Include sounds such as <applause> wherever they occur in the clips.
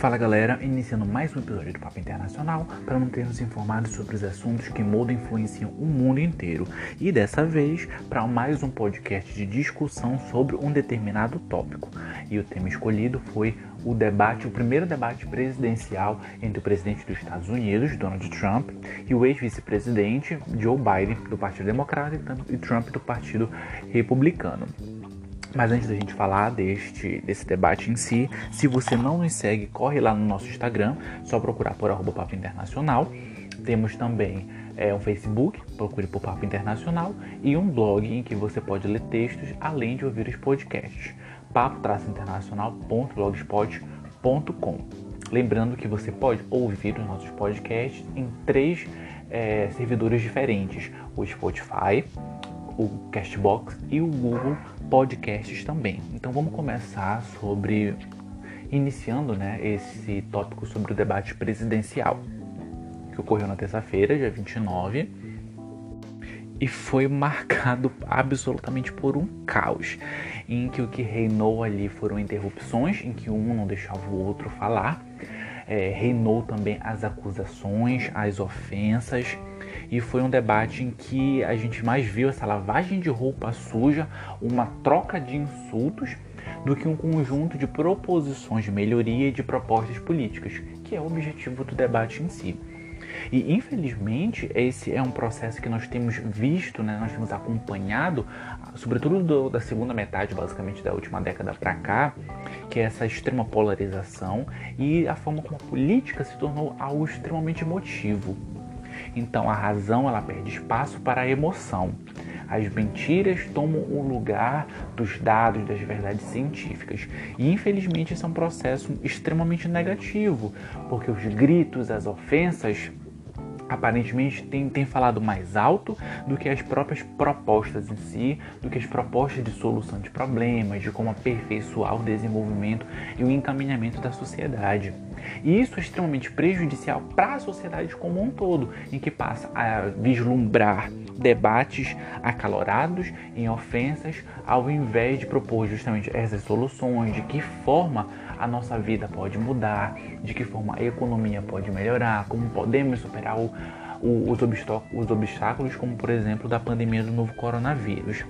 Fala galera, iniciando mais um episódio do Papo Internacional para manter-nos informados sobre os assuntos que mudam e influenciam o mundo inteiro. E dessa vez para mais um podcast de discussão sobre um determinado tópico. E o tema escolhido foi o debate, o primeiro debate presidencial entre o presidente dos Estados Unidos, Donald Trump, e o ex-vice-presidente Joe Biden, do Partido Democrata, e Trump, do Partido Republicano. Mas antes da gente falar deste, desse debate em si, se você não nos segue, corre lá no nosso Instagram, só procurar por arroba Papo Internacional. Temos também é, um Facebook, procure por Papo Internacional, e um blog em que você pode ler textos além de ouvir os podcasts. papo-internacional.blogspot.com Lembrando que você pode ouvir os nossos podcasts em três é, servidores diferentes: o Spotify, o Castbox e o Google Podcasts também. Então vamos começar sobre iniciando, né, esse tópico sobre o debate presidencial que ocorreu na terça-feira, dia 29, e foi marcado absolutamente por um caos, em que o que reinou ali foram interrupções, em que um não deixava o outro falar, é, reinou também as acusações, as ofensas e foi um debate em que a gente mais viu essa lavagem de roupa suja, uma troca de insultos, do que um conjunto de proposições de melhoria e de propostas políticas, que é o objetivo do debate em si. E infelizmente esse é um processo que nós temos visto, né, nós temos acompanhado, sobretudo do, da segunda metade, basicamente da última década para cá, que é essa extrema polarização e a forma como a política se tornou algo extremamente emotivo. Então a razão ela perde espaço para a emoção. As mentiras tomam o lugar dos dados, das verdades científicas. E infelizmente esse é um processo extremamente negativo, porque os gritos, as ofensas aparentemente tem, tem falado mais alto do que as próprias propostas em si, do que as propostas de solução de problemas, de como aperfeiçoar o desenvolvimento e o encaminhamento da sociedade. E isso é extremamente prejudicial para a sociedade como um todo, em que passa a vislumbrar debates acalorados em ofensas, ao invés de propor justamente essas soluções, de que forma a nossa vida pode mudar, de que forma a economia pode melhorar, como podemos superar o, o, os, os obstáculos, como por exemplo da pandemia do novo coronavírus.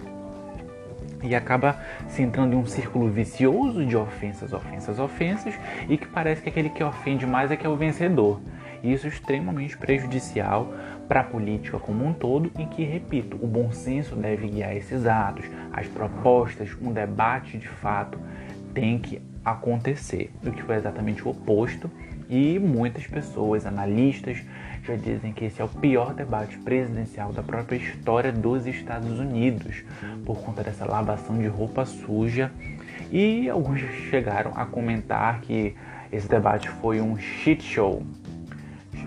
E acaba se entrando em um círculo vicioso de ofensas, ofensas, ofensas, e que parece que aquele que ofende mais é que é o vencedor. E isso é extremamente prejudicial para a política como um todo, em que, repito, o bom senso deve guiar esses atos, as propostas, um debate de fato tem que acontecer, o que foi exatamente o oposto, e muitas pessoas, analistas, já dizem que esse é o pior debate presidencial da própria história dos Estados Unidos, por conta dessa lavação de roupa suja. E alguns chegaram a comentar que esse debate foi um shit show,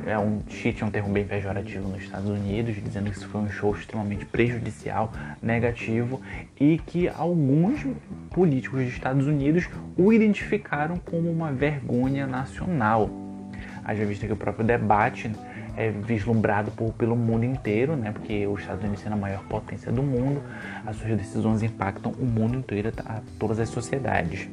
é um cheat é um termo bem pejorativo nos Estados Unidos, dizendo que isso foi um show extremamente prejudicial, negativo e que alguns políticos dos Estados Unidos o identificaram como uma vergonha nacional. Haja vista que o próprio debate é vislumbrado por, pelo mundo inteiro, né? Porque os Estados Unidos sendo a maior potência do mundo, as suas decisões impactam o mundo inteiro, todas as sociedades.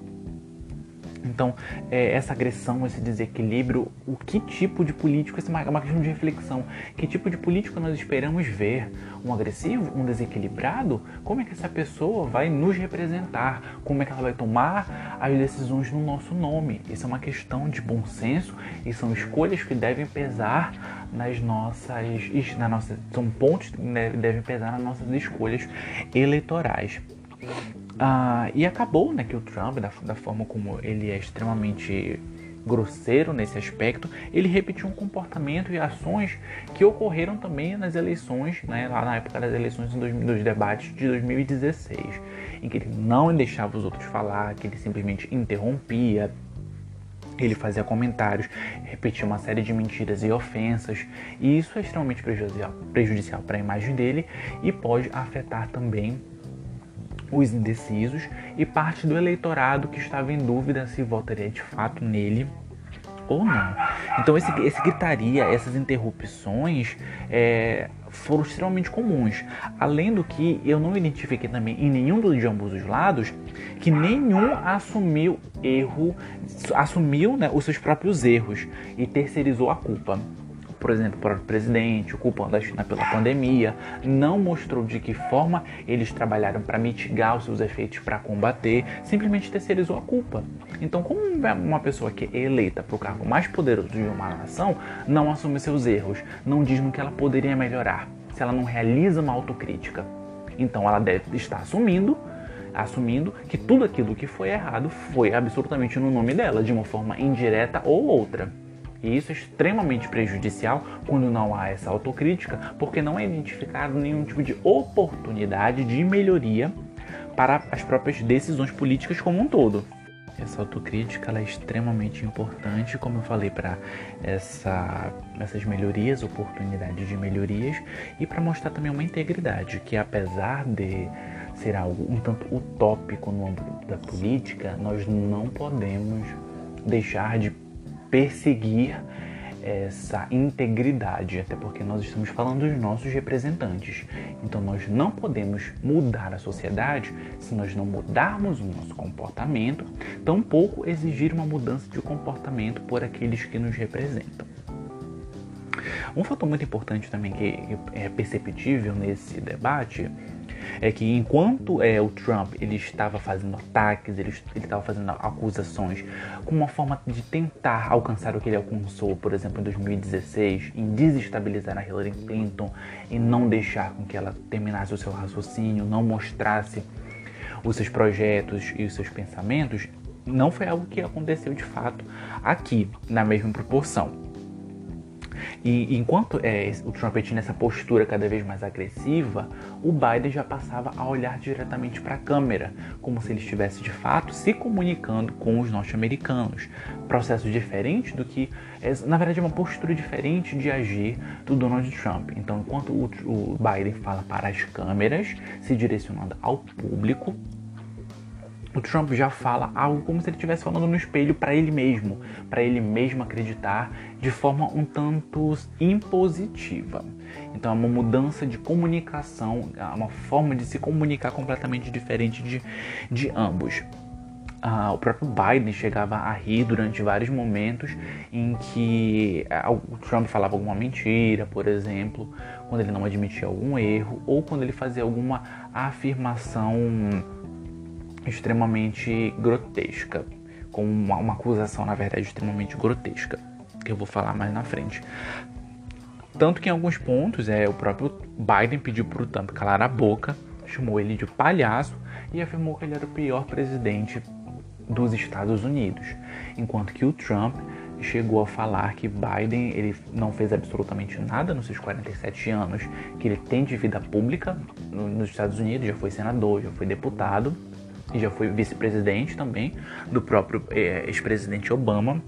Então, é, essa agressão, esse desequilíbrio, o que tipo de político, essa é uma questão de reflexão, que tipo de político nós esperamos ver? Um agressivo, um desequilibrado? Como é que essa pessoa vai nos representar? Como é que ela vai tomar as decisões no nosso nome? Isso é uma questão de bom senso e são escolhas que devem pesar nas nossas, na nossa, são pontos que devem pesar nas nossas escolhas eleitorais. Ah, e acabou né, que o Trump, da, da forma como ele é extremamente grosseiro nesse aspecto, ele repetiu um comportamento e ações que ocorreram também nas eleições, né, lá na época das eleições dos debates de 2016, em que ele não deixava os outros falar, que ele simplesmente interrompia, ele fazia comentários, repetia uma série de mentiras e ofensas, e isso é extremamente prejudicial, prejudicial para a imagem dele e pode afetar também os indecisos e parte do eleitorado que estava em dúvida se votaria de fato nele ou não. Então esse, esse gritaria, essas interrupções é, foram extremamente comuns. Além do que eu não identifiquei também em nenhum de ambos os lados que nenhum assumiu erro, assumiu né, os seus próprios erros e terceirizou a culpa por exemplo, para o presidente, culpando a China pela pandemia, não mostrou de que forma eles trabalharam para mitigar os seus efeitos para combater, simplesmente terceirizou a culpa. Então, como uma pessoa que é eleita para o cargo mais poderoso de uma nação não assume seus erros, não diz no que ela poderia melhorar, se ela não realiza uma autocrítica, então ela deve estar assumindo assumindo que tudo aquilo que foi errado foi absolutamente no nome dela, de uma forma indireta ou outra. E isso é extremamente prejudicial quando não há essa autocrítica, porque não é identificado nenhum tipo de oportunidade de melhoria para as próprias decisões políticas como um todo. Essa autocrítica é extremamente importante, como eu falei, para essa, essas melhorias, oportunidades de melhorias e para mostrar também uma integridade, que apesar de ser algo um tanto utópico no âmbito da política, nós não podemos deixar de perseguir essa integridade, até porque nós estamos falando dos nossos representantes. Então nós não podemos mudar a sociedade se nós não mudarmos o nosso comportamento, tampouco exigir uma mudança de comportamento por aqueles que nos representam. Um fator muito importante também que é perceptível nesse debate é que enquanto é, o Trump ele estava fazendo ataques, ele, estava fazendo acusações com uma forma de tentar alcançar o que ele alcançou, por exemplo, em 2016, em desestabilizar a Hillary Clinton e não deixar com que ela terminasse o seu raciocínio, não mostrasse os seus projetos e os seus pensamentos, não foi algo que aconteceu de fato aqui, na mesma proporção. E enquanto é, o Trump tinha essa postura cada vez mais agressiva, o Biden já passava a olhar diretamente para a câmera, como se ele estivesse de fato se comunicando com os norte-americanos. Processo diferente do que, é, na verdade, é uma postura diferente de agir do Donald Trump. Então, enquanto o, o Biden fala para as câmeras, se direcionando ao público, o Trump já fala algo como se ele estivesse falando no espelho para ele mesmo, para ele mesmo acreditar de forma um tanto impositiva. Então é uma mudança de comunicação, é uma forma de se comunicar completamente diferente de, de ambos. Ah, o próprio Biden chegava a rir durante vários momentos em que ah, o Trump falava alguma mentira, por exemplo, quando ele não admitia algum erro ou quando ele fazia alguma afirmação extremamente grotesca, com uma, uma acusação, na verdade, extremamente grotesca, que eu vou falar mais na frente. Tanto que em alguns pontos é, o próprio Biden pediu para o Trump calar a boca, chamou ele de palhaço e afirmou que ele era o pior presidente dos Estados Unidos, enquanto que o Trump chegou a falar que Biden ele não fez absolutamente nada nos seus 47 anos que ele tem de vida pública nos Estados Unidos, já foi senador, já foi deputado e já foi vice-presidente também do próprio é, ex-presidente Obama.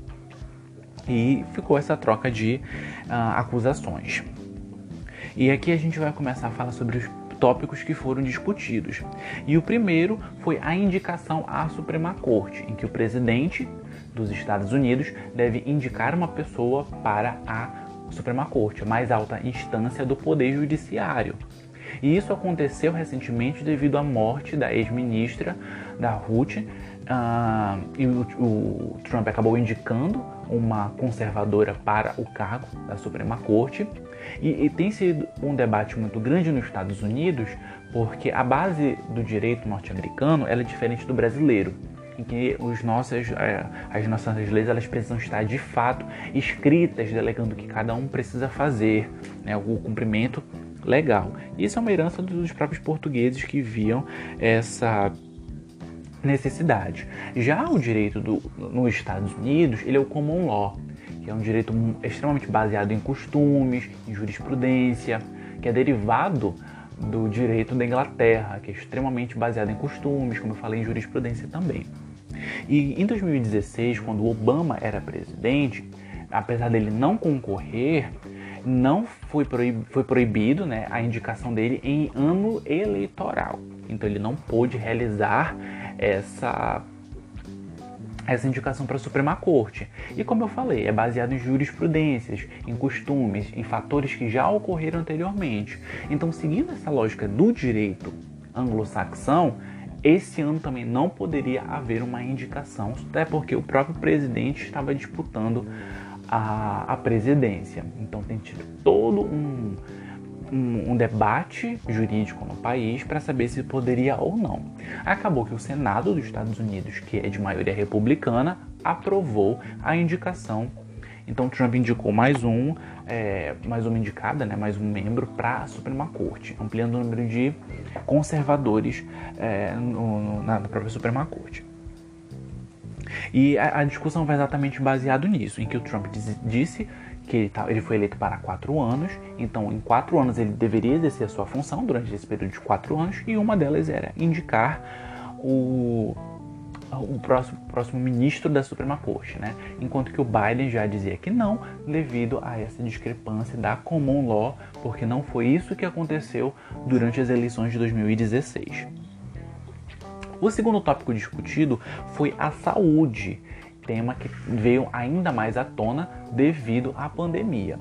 E ficou essa troca de uh, acusações. E aqui a gente vai começar a falar sobre os tópicos que foram discutidos. E o primeiro foi a indicação à Suprema Corte, em que o presidente dos Estados Unidos deve indicar uma pessoa para a Suprema Corte, a mais alta instância do Poder Judiciário. E isso aconteceu recentemente devido à morte da ex-ministra da Ruth. Uh, e o, o Trump acabou indicando uma conservadora para o cargo da Suprema Corte. E, e, tem sido um debate muito grande nos Estados Unidos, porque a base do direito norte-americano é diferente do brasileiro, em que os nossos, é, as nossas leis elas precisam estar de fato escritas, delegando o que cada um precisa fazer, né, o cumprimento legal. Isso é uma herança dos próprios portugueses que viam essa necessidade. Já o direito do, nos Estados Unidos, ele é o common law, que é um direito extremamente baseado em costumes, em jurisprudência, que é derivado do direito da Inglaterra, que é extremamente baseado em costumes, como eu falei, em jurisprudência também. E em 2016, quando Obama era presidente, apesar dele não concorrer, não foi, proib foi proibido né, a indicação dele em ano eleitoral. Então ele não pôde realizar essa, essa indicação para a Suprema Corte. E como eu falei, é baseado em jurisprudências, em costumes, em fatores que já ocorreram anteriormente. Então, seguindo essa lógica do direito anglo-saxão, esse ano também não poderia haver uma indicação, até porque o próprio presidente estava disputando a, presidência. Então tem tido todo um, um, um debate jurídico no país para saber se poderia ou não. Acabou que o Senado dos Estados Unidos, que é de maioria republicana, aprovou a indicação. Então Trump indicou mais um, é, mais uma indicada, né, mais um membro para a Suprema Corte, ampliando o número de conservadores é, no, na própria Suprema Corte. E a, a, discussão vai exatamente baseado nisso, em que o Trump diz, disse que ele, tá, ele, foi eleito para quatro anos, então em quatro anos ele deveria exercer a sua função durante esse período de quatro anos, e uma delas era indicar o, o próximo, próximo ministro da Suprema Corte, né? Enquanto que o Biden já dizia que não, devido a essa discrepância da common law, porque não foi isso que aconteceu durante as eleições de 2016. O segundo tópico discutido foi a saúde, tema que veio ainda mais à tona devido à pandemia.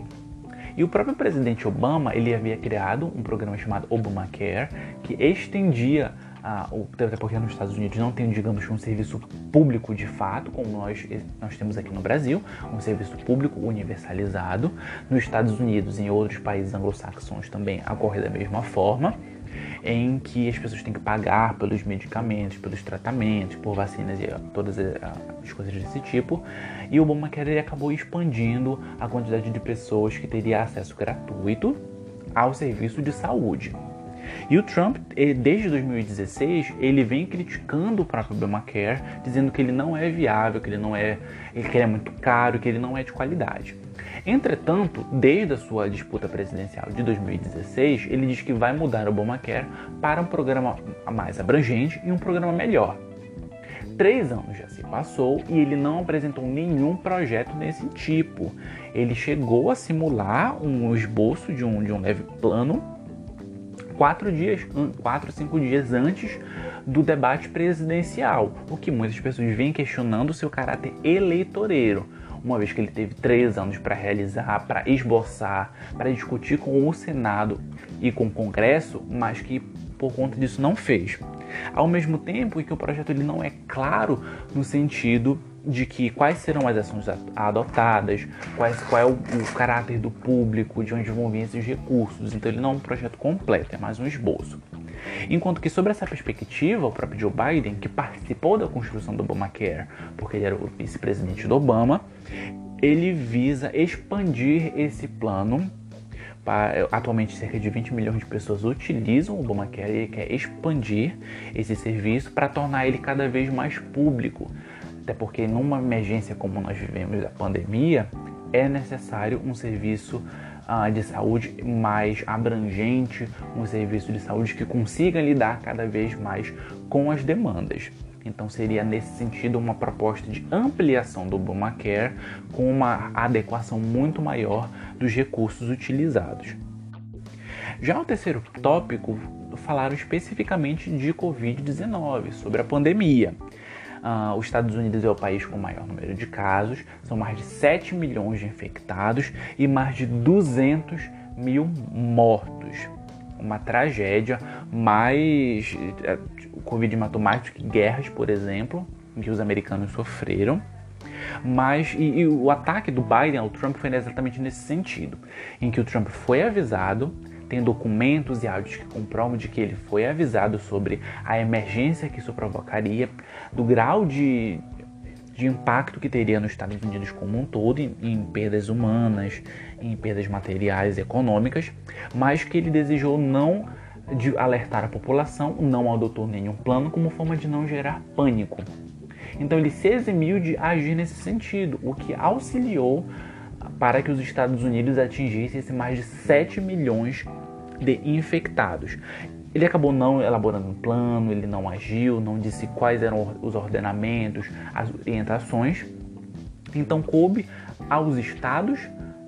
E o próprio presidente Obama ele havia criado um programa chamado Obamacare que estendia ah, até porque nos Estados Unidos não tem, digamos, um serviço público de fato, como nós, nós temos aqui no Brasil, um serviço público universalizado. Nos Estados Unidos e em outros países anglo-saxões também ocorre da mesma forma em que as pessoas têm que pagar pelos medicamentos, pelos tratamentos, por vacinas e todas as coisas desse tipo. E o Obamacare acabou expandindo a quantidade de pessoas que teria acesso gratuito ao serviço de saúde. E o Trump, desde 2016, ele vem criticando o próprio Obamacare, dizendo que ele não é viável, que ele não é, que ele é muito caro, que ele não é de qualidade. Entretanto, desde a sua disputa presidencial de 2016, ele diz que vai mudar o Obamacare para um programa mais abrangente e um programa melhor. Três anos já se passou e ele não apresentou nenhum projeto desse tipo. Ele chegou a simular um esboço de um, de um leve plano quatro dias, quatro, cinco dias antes do debate presidencial, o que muitas pessoas vêm questionando seu caráter eleitoreiro uma vez que ele teve três anos para realizar, para esboçar, para discutir com o Senado e com o Congresso, mas que por conta disso não fez. Ao mesmo tempo que o projeto ele não é claro no sentido de que quais serão as ações adotadas, quais, qual é o, o caráter do público, de onde vão vir esses recursos. Então ele não é um projeto completo, é mais um esboço. Enquanto que sobre essa perspectiva, o próprio Joe Biden, que participou da construção do Obamacare, porque ele era o vice-presidente do Obama, ele visa expandir esse plano. Atualmente, cerca de 20 milhões de pessoas utilizam o Obamacare e ele quer expandir esse serviço para tornar ele cada vez mais público. Até porque, numa emergência como nós vivemos da pandemia, é necessário um serviço uh, de saúde mais abrangente, um serviço de saúde que consiga lidar cada vez mais com as demandas. Então seria nesse sentido uma proposta de ampliação do Obamacare com uma adequação muito maior dos recursos utilizados. Já o terceiro tópico falaram especificamente de Covid-19, sobre a pandemia. Uh, os Estados Unidos é o país com o maior número de casos, são mais de 7 milhões de infectados e mais de 200 mil mortos. Uma tragédia, mais. Eh, o Covid matou mais do que guerras, por exemplo, que os americanos sofreram. Mas e, e, o ataque do Biden ao Trump foi exatamente nesse sentido, em que o Trump foi avisado, tem documentos e áudios que comprovam de que ele foi avisado sobre a emergência que isso provocaria, do grau de, de impacto que teria nos Estados Unidos como um todo, em, em perdas humanas, em perdas materiais e econômicas, mas que ele desejou não de alertar a população, não adotou nenhum plano como forma de não gerar pânico. Então ele se eximiu de agir nesse sentido, o que auxiliou para que os Estados Unidos atingissem mais de 7 milhões de infectados. Ele acabou não elaborando um plano, ele não agiu, não disse quais eram os ordenamentos, as orientações. Então coube aos estados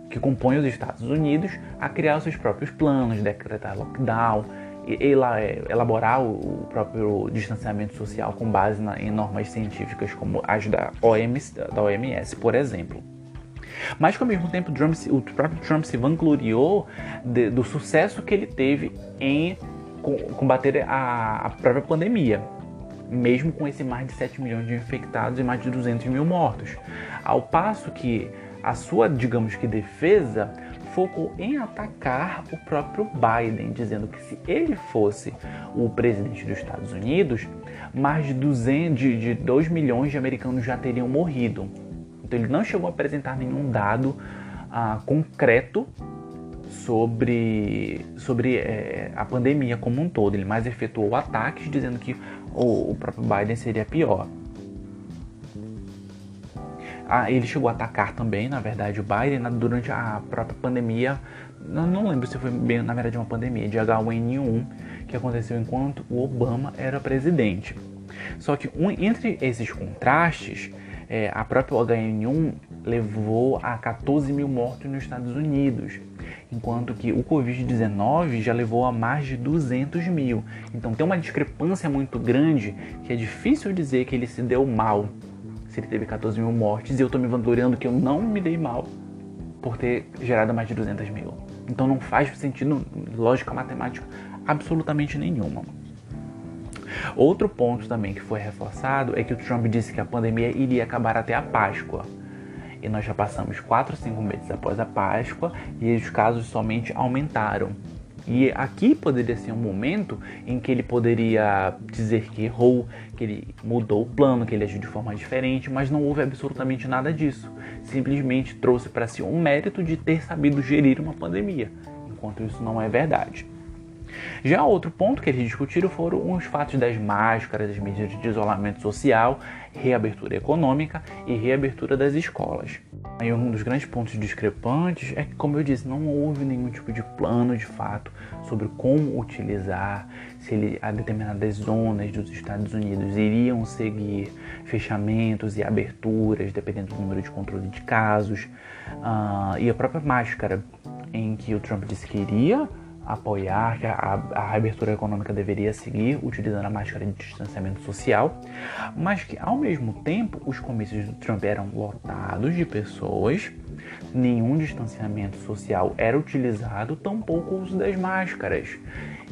que compõem os Estados Unidos a criar seus próprios planos, decretar lockdown elaborar o próprio distanciamento social com base em normas científicas como as da OMS, da OMS, por exemplo. Mas que ao mesmo tempo Trump, o próprio Trump se vangloriou de, do sucesso que ele teve em combater a, a própria pandemia mesmo com esse mais de 7 milhões de infectados e mais de 200 mil mortos. Ao passo que a sua, digamos que, defesa focou em atacar o próprio Biden, dizendo que se ele fosse o presidente dos Estados Unidos, mais de, 200, de, de 2 milhões de americanos já teriam morrido. Então ele não chegou a apresentar nenhum dado ah, concreto sobre, sobre é, a pandemia como um todo. Ele mais efetuou ataques dizendo que o, o próprio Biden seria pior. Ah, ele chegou a atacar também, na verdade, o Biden durante a própria pandemia. Não, não lembro se foi bem, na verdade, uma pandemia de H1N1 que aconteceu enquanto o Obama era presidente. Só que um, entre esses contrastes, é, a própria H1N1 levou a 14 mil mortos nos Estados Unidos, enquanto que o Covid-19 já levou a mais de 200 mil. Então tem uma discrepância muito grande que é difícil dizer que ele se deu mal se ele teve 14 mil mortes e eu tô me vangloriando que eu não me dei mal por ter gerado mais de 200 mil. Então não faz sentido, lógica matemática, absolutamente nenhuma. Outro ponto também que foi reforçado é que o Trump disse que a pandemia iria acabar até a Páscoa. E nós já passamos 4 ou 5 meses após a Páscoa e os casos somente aumentaram. E aqui poderia ser um momento em que ele poderia dizer que errou, que ele mudou o plano, que ele agiu de forma diferente, mas não houve absolutamente nada disso. Simplesmente trouxe para si um mérito de ter sabido gerir uma pandemia, enquanto isso não é verdade. Já outro ponto que eles discutiram foram os fatos das máscaras, das medidas de isolamento social, reabertura econômica e reabertura das escolas. Aí um dos grandes pontos discrepantes é que, como eu disse, não houve nenhum tipo de plano de fato sobre como utilizar, se ele, a determinadas zonas dos Estados Unidos iriam seguir fechamentos e aberturas, dependendo do número de controle de casos, uh, e a própria máscara, em que o Trump disse que iria apoiar que a, a reabertura econômica deveria seguir utilizando a máscara de distanciamento social, mas que ao mesmo tempo os comícios do Trump eram lotados de pessoas, nenhum distanciamento social era utilizado, tampouco o uso das máscaras.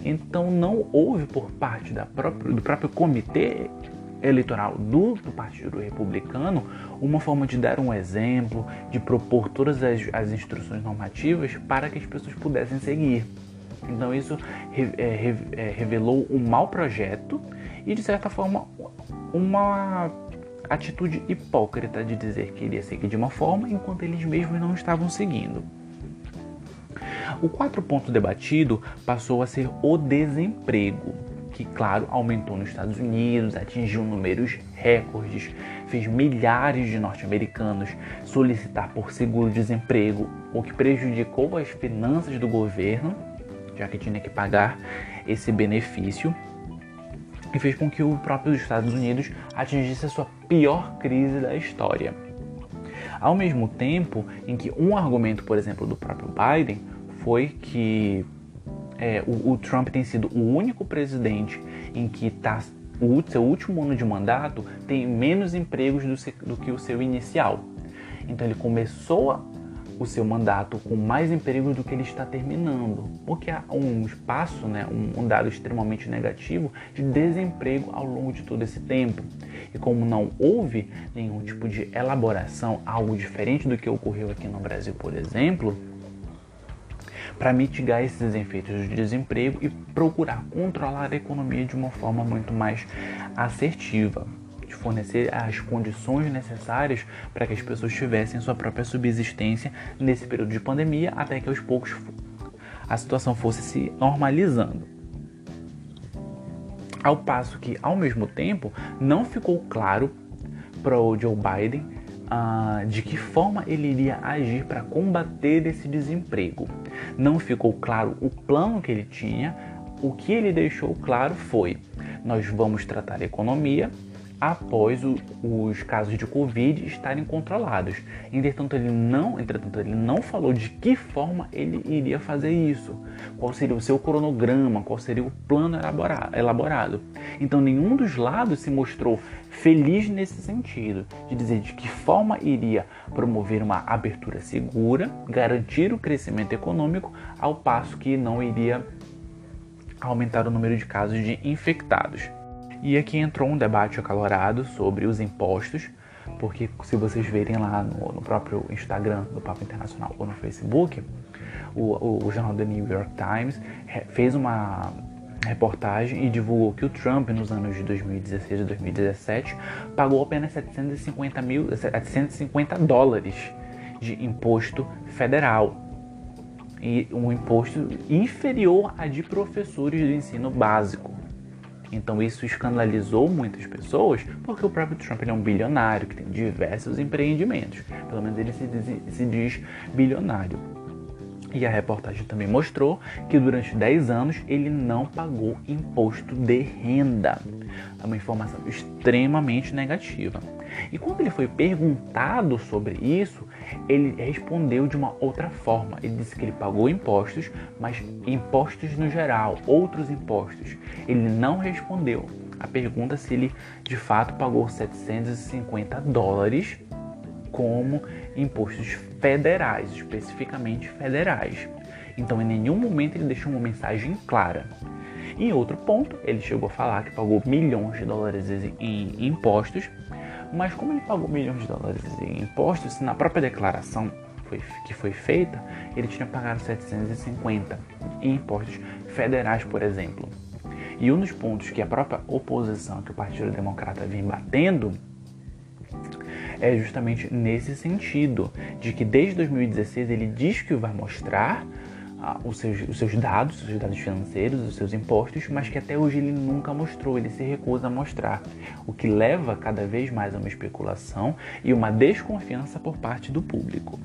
Então não houve por parte própria, do próprio comitê eleitoral do, do, Partido Republicano uma forma de dar um exemplo, de propor todas as, as instruções normativas para que as pessoas pudessem seguir. Então isso é, é, revelou um mau projeto e de certa forma uma atitude hipócrita de dizer que iria seguir de uma forma enquanto eles mesmos não estavam seguindo. O quarto ponto debatido passou a ser o desemprego, que, claro, aumentou nos Estados Unidos, atingiu números recordes, fez milhares de norte-americanos solicitar por seguro-desemprego, o que prejudicou as finanças do governo já que tinha que pagar esse benefício e fez com que o próprio Estados Unidos atingisse a sua pior crise da história. Ao mesmo tempo em que um argumento, por exemplo, do próprio Biden foi que é, o, o, Trump tem sido o único presidente em que tá, o seu último ano de mandato tem menos empregos do, do que o seu inicial. Então ele começou o seu mandato com mais empregos do que ele está terminando, porque há um espaço, né, um, um dado extremamente negativo de desemprego ao longo de todo esse tempo. E como não houve nenhum tipo de elaboração, algo diferente do que ocorreu aqui no Brasil, por exemplo, para mitigar esses efeitos de desemprego e procurar controlar a economia de uma forma muito mais assertiva fornecer as condições necessárias para que as pessoas tivessem sua própria subsistência nesse período de pandemia, até que aos poucos a situação fosse se normalizando. Ao passo que, ao mesmo tempo, não ficou claro para o Joe Biden uh, de que forma ele iria agir para combater esse desemprego. Não ficou claro o plano que ele tinha. O que ele deixou claro foi: nós vamos tratar a economia após o, os casos de Covid estarem controlados. Entretanto ele, não, entretanto, ele não falou de que forma ele iria fazer isso, qual seria o seu cronograma, qual seria o plano elaborado. Então nenhum dos lados se mostrou feliz nesse sentido, de dizer de que forma iria promover uma abertura segura, garantir o crescimento econômico, ao passo que não iria aumentar o número de casos de infectados. E aqui entrou um debate acalorado sobre os impostos, porque se vocês verem lá no, no próprio Instagram do Papo Internacional ou no Facebook, o, o, o jornal The New York Times fez uma reportagem e divulgou que o Trump, nos anos de 2016 e 2017, pagou apenas 750, mil, 750 dólares de imposto federal. E um imposto inferior a de professores de ensino básico. Então isso escandalizou muitas pessoas, porque o próprio Trump é um bilionário que tem diversos empreendimentos. Pelo menos ele se diz, se diz bilionário. E a reportagem também mostrou que durante 10 anos ele não pagou imposto de renda. É uma informação extremamente negativa. E quando ele foi perguntado sobre isso, ele respondeu de uma outra forma. Ele disse que ele pagou impostos, mas impostos no geral, outros impostos. Ele não respondeu a pergunta se ele de fato pagou 750 dólares como impostos federais, especificamente federais. Então, em nenhum momento ele deixou uma mensagem clara. Em outro ponto, ele chegou a falar que pagou milhões de dólares em impostos, mas como ele pagou milhões de dólares em impostos, na própria declaração que foi feita, ele tinha pagado 750 em impostos federais, por exemplo. E um dos pontos que a própria oposição, que o Partido Democrata vem batendo, é justamente nesse sentido, de que desde 2016 ele diz que vai mostrar os, seus, os seus dados, os seus dados financeiros, os seus impostos, mas que até hoje ele nunca mostrou, ele se recusa a mostrar, o que leva cada vez mais a uma especulação e uma desconfiança por parte do público.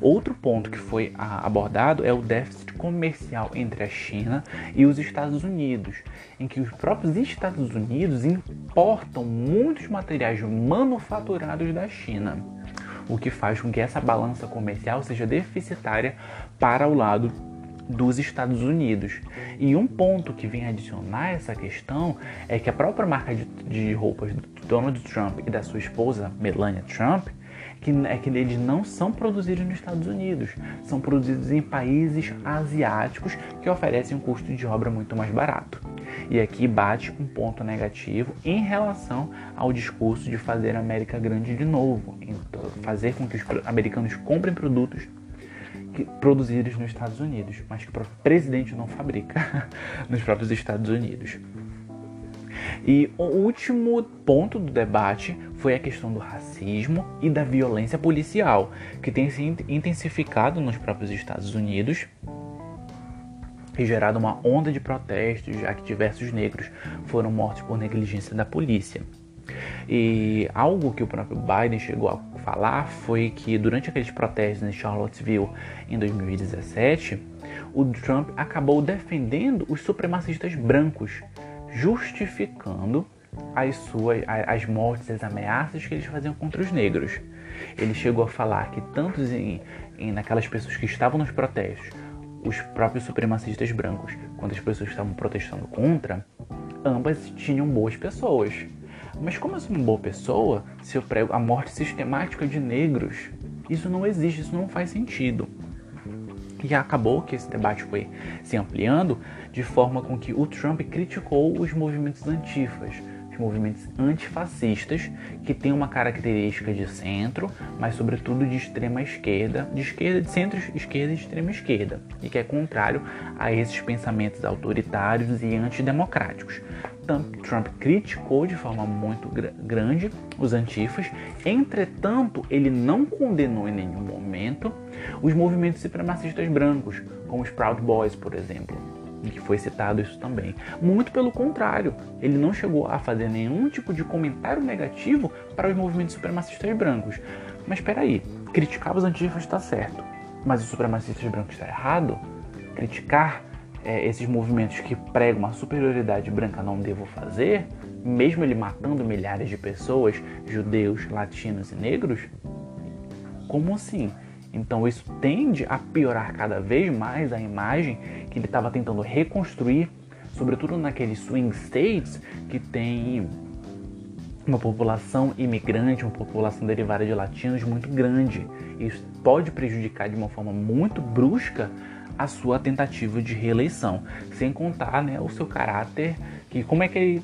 Outro ponto que foi abordado é o déficit comercial entre a China e os Estados Unidos, em que os próprios Estados Unidos importam muitos materiais manufaturados da China, o que faz com que essa balança comercial seja deficitária para o lado dos Estados Unidos. E um ponto que vem adicionar essa questão é que a própria marca de, de roupas do Donald Trump e da sua esposa Melania Trump que, é que eles não são produzidos nos Estados Unidos, são produzidos em países asiáticos que oferecem um custo de obra muito mais barato. E aqui bate um ponto negativo em relação ao discurso de fazer a América grande de novo, fazer com que os americanos comprem produtos produzidos nos Estados Unidos, mas que o presidente não fabrica <laughs> nos próprios Estados Unidos. E o último ponto do debate foi a questão do racismo e da violência policial, que tem se intensificado nos próprios Estados Unidos e gerado uma onda de protestos, já que diversos negros foram mortos por negligência da polícia. E algo que o próprio Biden chegou a falar foi que durante aqueles protestos em Charlottesville em 2017, o Trump acabou defendendo os supremacistas brancos justificando as suas as mortes, as ameaças que eles faziam contra os negros. Ele chegou a falar que tanto em, em naquelas pessoas que estavam nos protestos, os próprios supremacistas brancos, quanto as pessoas que estavam protestando contra, ambas tinham boas pessoas. Mas como eu sou uma boa pessoa se eu prego a morte sistemática de negros? Isso não existe, isso não faz sentido. E acabou que esse debate foi se ampliando de forma com que o Trump criticou os movimentos antifas, os movimentos antifascistas, que têm uma característica de centro, mas sobretudo de extrema esquerda, de esquerda, de centro esquerda e extrema esquerda, e que é contrário a esses pensamentos autoritários e antidemocráticos. Trump criticou de forma muito grande os antifas, entretanto, ele não condenou em nenhum momento os movimentos supremacistas brancos, como os Proud Boys, por exemplo, em que foi citado isso também. Muito pelo contrário, ele não chegou a fazer nenhum tipo de comentário negativo para os movimentos supremacistas brancos. Mas espera aí, criticar os antifas está certo, mas os supremacistas brancos está errado? Criticar é, esses movimentos que pregam a superioridade branca não devo fazer? mesmo ele matando milhares de pessoas, judeus, latinos e negros? Como assim? Então isso tende a piorar cada vez mais a imagem que ele estava tentando reconstruir, sobretudo naqueles swing states que tem uma população imigrante, uma população derivada de latinos muito grande. Isso pode prejudicar de uma forma muito brusca a sua tentativa de reeleição, sem contar né, o seu caráter, que como é que ele,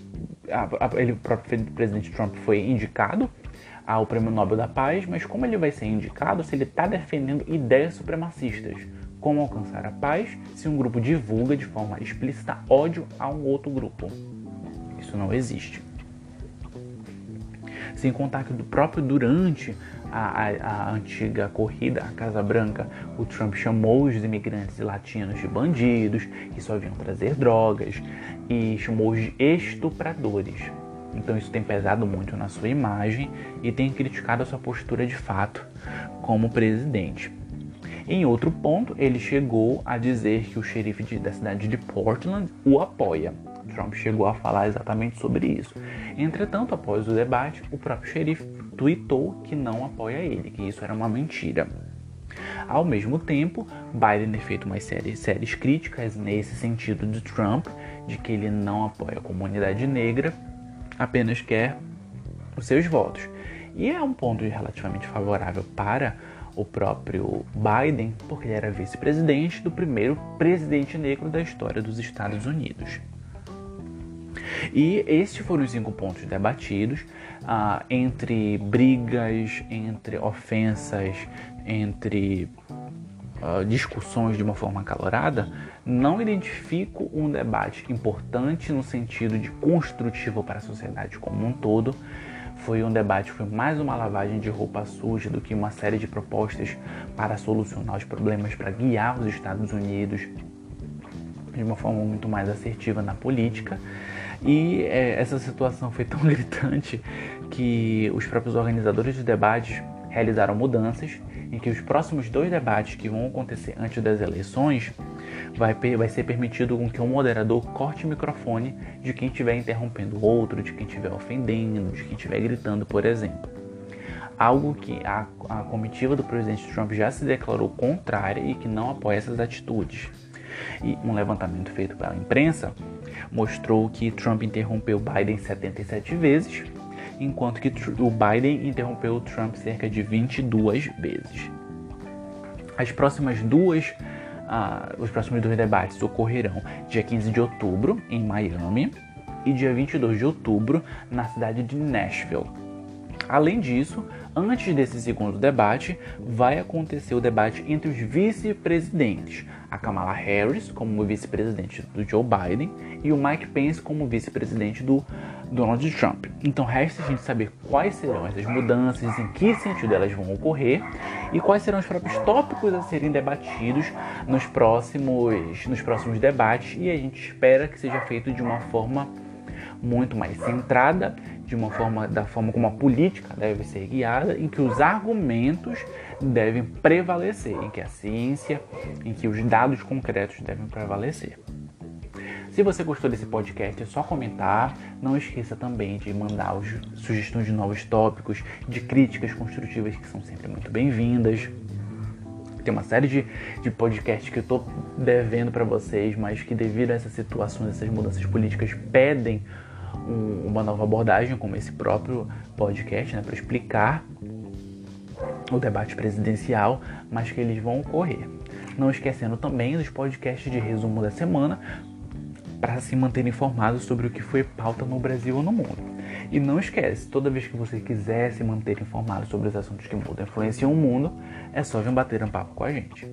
a, a, ele, o próprio presidente Trump foi indicado ao Prêmio Nobel da Paz, mas como ele vai ser indicado se ele está defendendo ideias supremacistas? Como alcançar a paz se um grupo divulga de forma explícita ódio a um outro grupo? Isso não existe. Sem contar que do próprio durante a, a, a, antiga corrida à Casa Branca, o Trump chamou os imigrantes latinos de bandidos, que só vinham trazer drogas, e chamou-os de estupradores. Então isso tem pesado muito na sua imagem e tem criticado a sua postura de fato como presidente. Em outro ponto, ele chegou a dizer que o xerife de, da cidade de Portland o apoia. Trump chegou a falar exatamente sobre isso. Entretanto, após o debate, o próprio xerife tweetou que não apoia ele, que isso era uma mentira. Ao mesmo tempo, Biden tem feito umas séries, séries críticas nesse sentido de Trump, de que ele não apoia a comunidade negra, apenas quer os seus votos. E é um ponto relativamente favorável para o próprio Biden, porque ele era vice-presidente do primeiro presidente negro da história dos Estados Unidos. E estes foram os cinco pontos debatidos ah, entre brigas, entre ofensas, entre ah, discussões de uma forma acalorada. Não identifico um debate importante no sentido de construtivo para a sociedade como um todo. Foi um debate, foi mais uma lavagem de roupa suja do que uma série de propostas para solucionar os problemas, para guiar os Estados Unidos de uma forma muito mais assertiva na política. E é, essa situação foi tão <laughs> gritante que os próprios organizadores de debates realizaram mudanças em que os próximos dois debates que vão acontecer antes das eleições vai, vai ser permitido com que um moderador corte o microfone de quem estiver interrompendo o outro, de quem estiver ofendendo, de quem estiver gritando, por exemplo. Algo que a, a comitiva do presidente Trump já se declarou contrária e que não apoia essas atitudes. E um levantamento feito pela imprensa mostrou que Trump interrompeu Biden 77 vezes, enquanto que o Biden interrompeu Trump cerca de 22 vezes. As próximas duas, uh, os próximos dois debates ocorrerão dia 15 de outubro em Miami e dia 22 de outubro na cidade de Nashville. Além disso, antes desse segundo debate, vai acontecer o debate entre os vice-presidentes, a Kamala Harris como vice-presidente do Joe Biden e o Mike Pence como vice-presidente do Donald Trump. Então resta a gente saber quais serão essas mudanças, em que sentido elas vão ocorrer e quais serão os próprios tópicos a serem debatidos nos próximos, nos próximos debates e a gente espera que seja feito de uma forma muito mais centrada, de uma forma da forma como a política deve ser guiada, em que os argumentos devem prevalecer, em que a ciência, em que os dados concretos devem prevalecer. Se você gostou desse podcast, é só comentar. Não esqueça também de mandar os, sugestões de novos tópicos, de críticas construtivas que são sempre muito bem-vindas. Tem uma série de, de podcasts que eu estou devendo para vocês, mas que devido a essas situações, essas mudanças políticas, pedem um, uma nova abordagem, como esse próprio podcast, né, para explicar o debate presidencial, mas que eles vão ocorrer. Não esquecendo também dos podcasts de resumo da semana para se manter informado sobre o que foi pauta no Brasil ou no mundo. E não esquece, toda vez que você quiser se manter informado sobre os assuntos que mudam e influenciam o mundo, é só vir bater um papo com a gente.